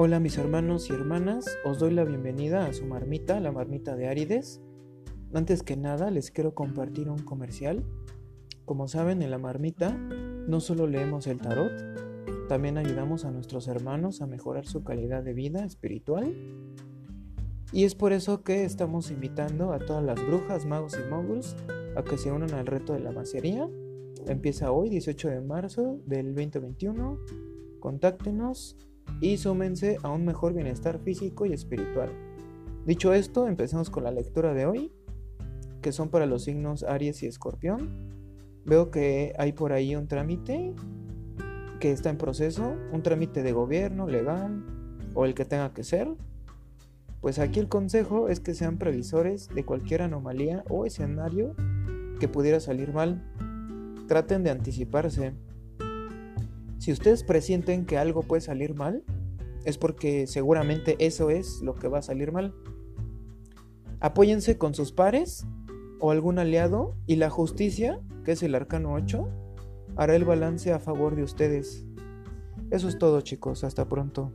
Hola mis hermanos y hermanas, os doy la bienvenida a su marmita, la marmita de Árides. Antes que nada les quiero compartir un comercial. Como saben, en la marmita no solo leemos el tarot, también ayudamos a nuestros hermanos a mejorar su calidad de vida espiritual. Y es por eso que estamos invitando a todas las brujas, magos y moguls a que se unan al reto de la macería. Empieza hoy, 18 de marzo del 2021. Contáctenos y súmense a un mejor bienestar físico y espiritual. Dicho esto, empecemos con la lectura de hoy, que son para los signos Aries y Escorpión. Veo que hay por ahí un trámite que está en proceso, un trámite de gobierno, legal o el que tenga que ser. Pues aquí el consejo es que sean previsores de cualquier anomalía o escenario que pudiera salir mal. Traten de anticiparse si ustedes presienten que algo puede salir mal, es porque seguramente eso es lo que va a salir mal. Apóyense con sus pares o algún aliado y la justicia, que es el arcano 8, hará el balance a favor de ustedes. Eso es todo chicos, hasta pronto.